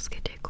つけていこう。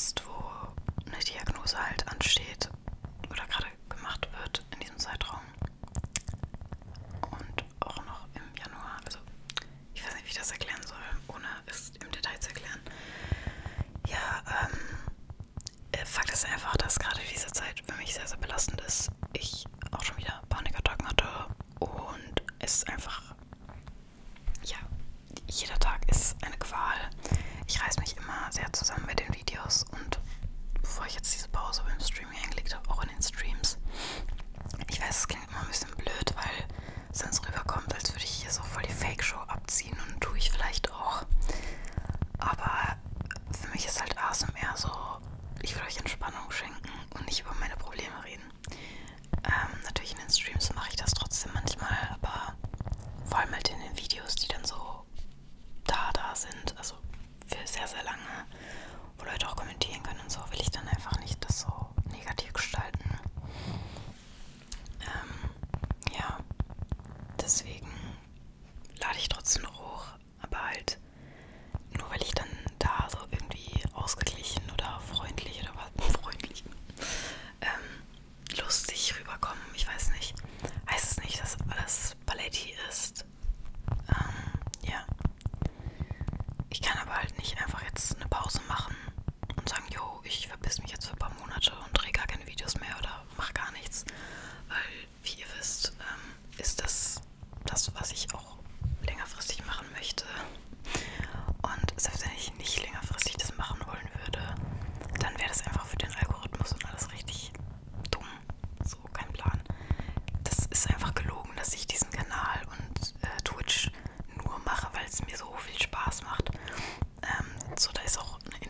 jetzt, wo eine Diagnose halt ansteht,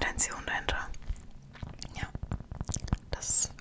Intention dahinter. Ja, das ist.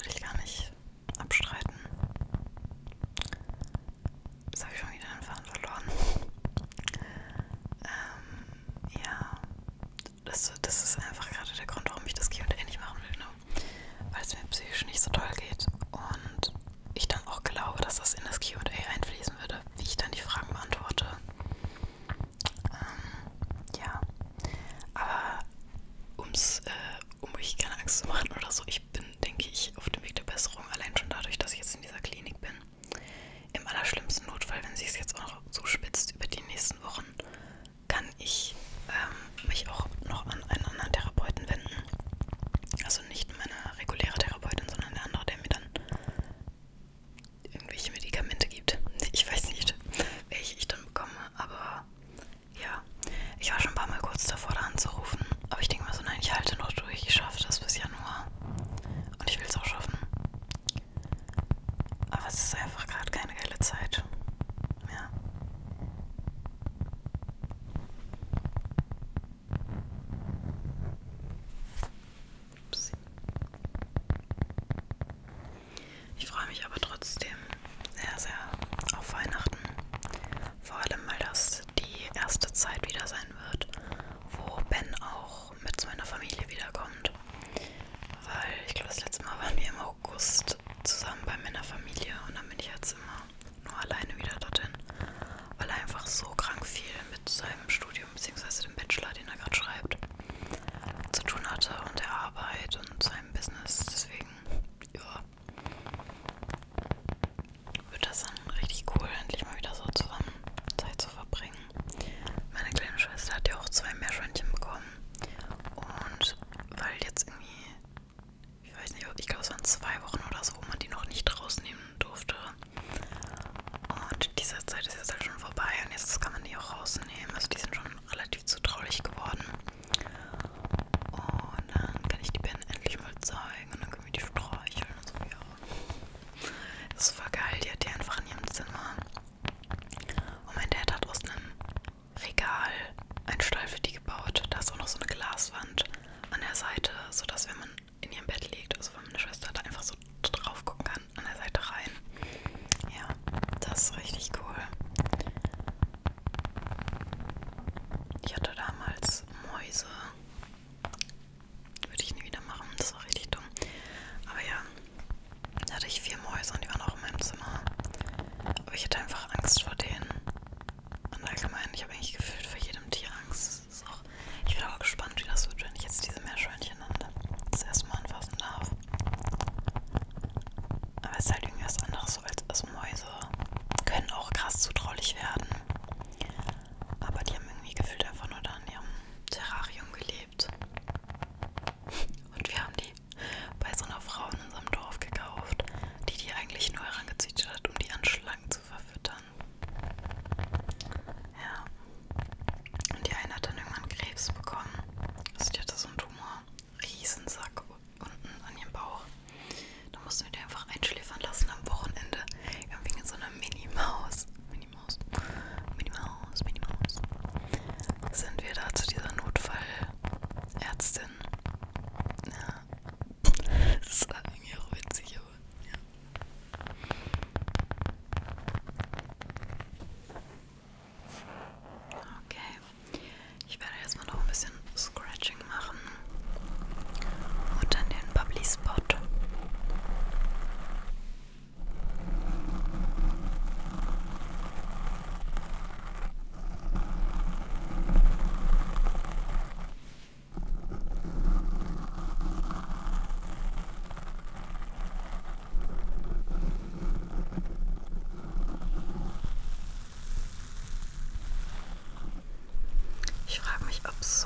Oops.